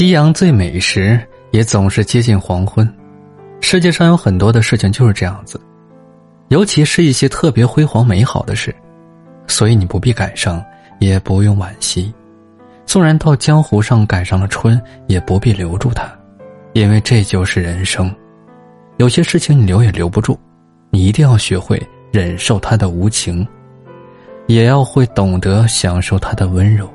夕阳最美时也总是接近黄昏，世界上有很多的事情就是这样子，尤其是一些特别辉煌美好的事，所以你不必感伤。也不用惋惜，纵然到江湖上赶上了春，也不必留住它，因为这就是人生，有些事情你留也留不住，你一定要学会忍受它的无情，也要会懂得享受它的温柔。